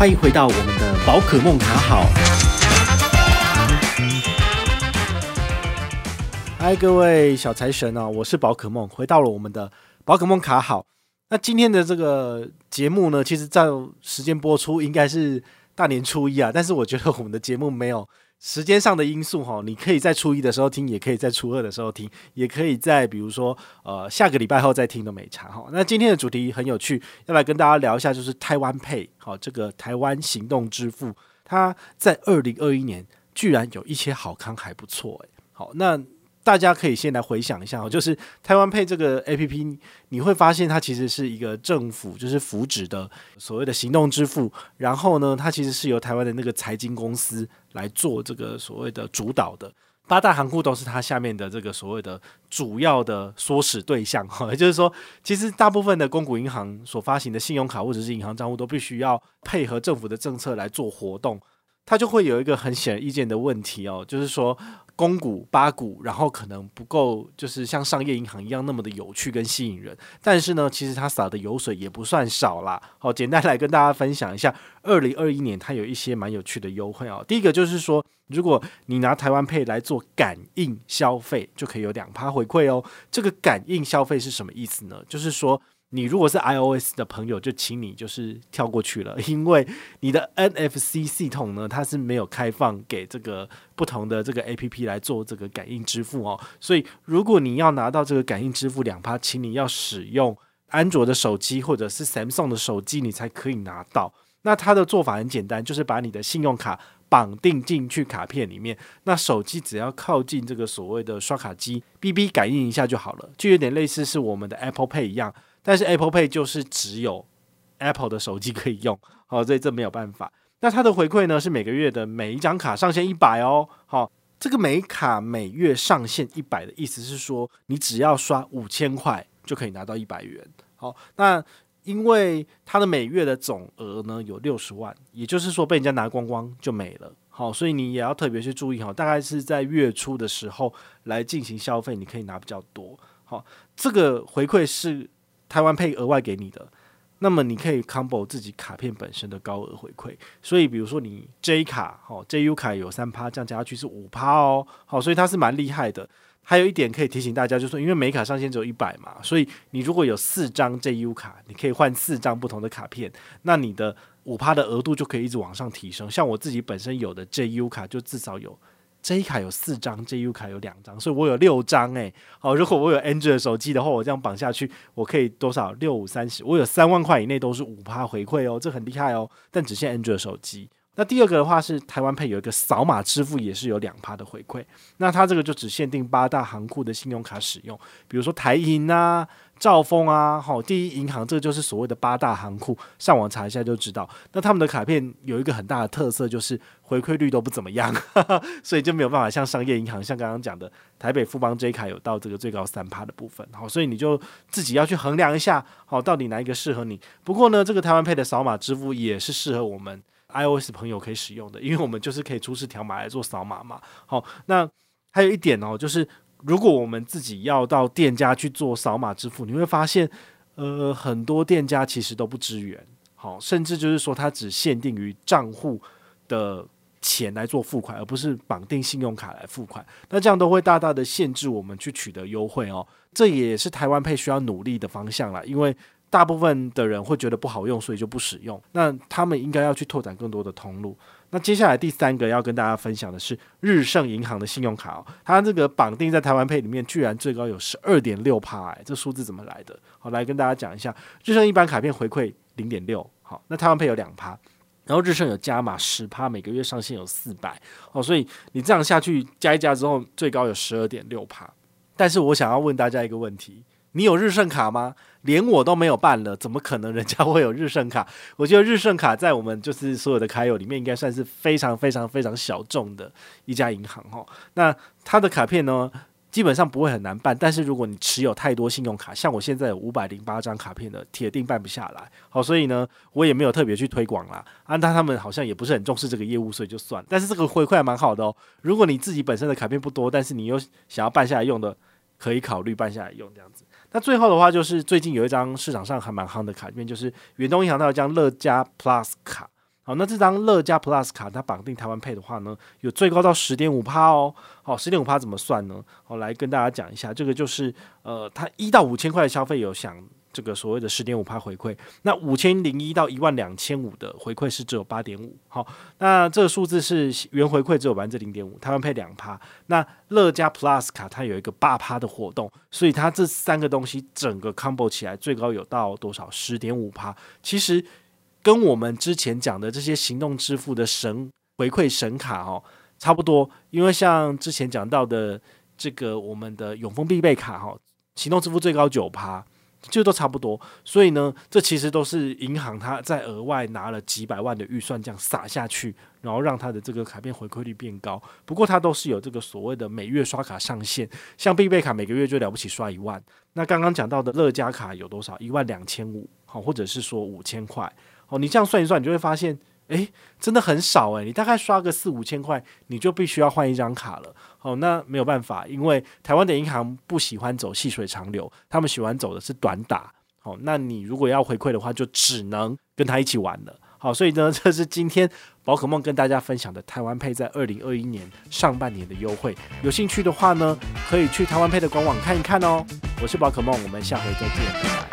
欢迎回到我们的宝可梦卡好。嗨，各位小财神啊，我是宝可梦，回到了我们的宝可梦卡好。那今天的这个节目呢，其实在时间播出应该是大年初一啊，但是我觉得我们的节目没有。时间上的因素哈，你可以在初一的时候听，也可以在初二的时候听，也可以在比如说呃下个礼拜后再听都没差哈。那今天的主题很有趣，要来跟大家聊一下，就是台湾配好，这个台湾行动支付，它在二零二一年居然有一些好康还不错诶。好那。大家可以先来回想一下哦，就是台湾 Pay 这个 APP，你会发现它其实是一个政府就是扶植的所谓的行动支付，然后呢，它其实是由台湾的那个财经公司来做这个所谓的主导的，八大行库都是它下面的这个所谓的主要的唆使对象哈，也 就是说，其实大部分的公股银行所发行的信用卡或者是银行账户都必须要配合政府的政策来做活动，它就会有一个很显而易见的问题哦，就是说。公股八股，然后可能不够，就是像商业银行一样那么的有趣跟吸引人。但是呢，其实它撒的油水也不算少啦。好，简单来跟大家分享一下，二零二一年它有一些蛮有趣的优惠哦。第一个就是说，如果你拿台湾配来做感应消费，就可以有两趴回馈哦。这个感应消费是什么意思呢？就是说。你如果是 iOS 的朋友，就请你就是跳过去了，因为你的 NFC 系统呢，它是没有开放给这个不同的这个 APP 来做这个感应支付哦。所以如果你要拿到这个感应支付两趴，请你要使用安卓的手机或者是 Samsung 的手机，你才可以拿到。那它的做法很简单，就是把你的信用卡绑定进去卡片里面，那手机只要靠近这个所谓的刷卡机，BB 感应一下就好了，就有点类似是我们的 Apple Pay 一样。但是 Apple Pay 就是只有 Apple 的手机可以用，好，所以这没有办法。那它的回馈呢，是每个月的每一张卡上限一百哦，好，这个每卡每月上限一百的意思是说，你只要刷五千块就可以拿到一百元。好，那因为它的每月的总额呢有六十万，也就是说被人家拿光光就没了。好，所以你也要特别去注意哈，大概是在月初的时候来进行消费，你可以拿比较多。好，这个回馈是。台湾配额外给你的，那么你可以 combo 自己卡片本身的高额回馈，所以比如说你 J 卡，好 JU 卡有三趴，这样加下去是五趴哦，好，所以它是蛮厉害的。还有一点可以提醒大家，就是因为每卡上限只有一百嘛，所以你如果有四张 JU 卡，你可以换四张不同的卡片，那你的五趴的额度就可以一直往上提升。像我自己本身有的 JU 卡，就至少有。J 卡有四张，JU 卡有两张，所以我有六张诶。好，如果我有 Android 手机的话，我这样绑下去，我可以多少？六五三十，我有三万块以内都是五趴回馈哦，这很厉害哦。但只限 Android 手机。那第二个的话是台湾配有一个扫码支付，也是有两趴的回馈。那它这个就只限定八大行库的信用卡使用，比如说台银啊。兆丰啊，好，第一银行，这个就是所谓的八大行库，上网查一下就知道。那他们的卡片有一个很大的特色，就是回馈率都不怎么样，所以就没有办法像商业银行，像刚刚讲的台北富邦 J 卡有到这个最高三趴的部分。好，所以你就自己要去衡量一下，好，到底哪一个适合你。不过呢，这个台湾配的扫码支付也是适合我们 iOS 朋友可以使用的，因为我们就是可以出示条码来做扫码嘛。好，那还有一点哦，就是。如果我们自己要到店家去做扫码支付，你会发现，呃，很多店家其实都不支援，好，甚至就是说它只限定于账户的钱来做付款，而不是绑定信用卡来付款。那这样都会大大的限制我们去取得优惠哦。这也是台湾 Pay 需要努力的方向啦，因为大部分的人会觉得不好用，所以就不使用。那他们应该要去拓展更多的通路。那接下来第三个要跟大家分享的是日盛银行的信用卡哦，它这个绑定在台湾配里面，居然最高有十二点六趴，哎，这数字怎么来的？好，来跟大家讲一下，日盛一般卡片回馈零点六，好，那台湾配有两趴，然后日盛有加码十趴，每个月上限有四百，哦，所以你这样下去加一加之后，最高有十二点六趴。但是我想要问大家一个问题。你有日盛卡吗？连我都没有办了，怎么可能人家会有日盛卡？我觉得日盛卡在我们就是所有的卡友里面，应该算是非常非常非常小众的一家银行哈。那它的卡片呢，基本上不会很难办，但是如果你持有太多信用卡，像我现在有五百零八张卡片的，铁定办不下来。好，所以呢，我也没有特别去推广啦。啊，但他们好像也不是很重视这个业务，所以就算。但是这个回馈还蛮好的哦。如果你自己本身的卡片不多，但是你又想要办下来用的，可以考虑办下来用这样子。那最后的话，就是最近有一张市场上还蛮夯的卡片，就是远东银行它有张乐加 Plus 卡。好，那这张乐加 Plus 卡它绑定台湾 Pay 的话呢，有最高到十点五趴哦。好，十点五趴怎么算呢？好来跟大家讲一下，这个就是呃，它一到五千块的消费有享这个所谓的十点五趴回馈，那五千零一到一万两千五的回馈是只有八点五。好，那这个数字是原回馈只有百分之零点五，台湾配两趴。那乐家 Plus 卡它有一个八趴的活动，所以它这三个东西整个 combo 起来最高有到多少？十点五趴。其实。跟我们之前讲的这些行动支付的神回馈神卡哦，差不多，因为像之前讲到的这个我们的永丰必备卡哈，行动支付最高九趴，就都差不多。所以呢，这其实都是银行它在额外拿了几百万的预算这样撒下去，然后让它的这个卡片回馈率变高。不过它都是有这个所谓的每月刷卡上限，像必备卡每个月就了不起刷一万。那刚刚讲到的乐嘉卡有多少？一万两千五，好，或者是说五千块。好，你这样算一算，你就会发现，诶，真的很少诶。你大概刷个四五千块，你就必须要换一张卡了。哦，那没有办法，因为台湾的银行不喜欢走细水长流，他们喜欢走的是短打。哦，那你如果要回馈的话，就只能跟他一起玩了。好，所以呢，这是今天宝可梦跟大家分享的台湾配在二零二一年上半年的优惠。有兴趣的话呢，可以去台湾配的官网看一看哦。我是宝可梦，我们下回再见，拜拜。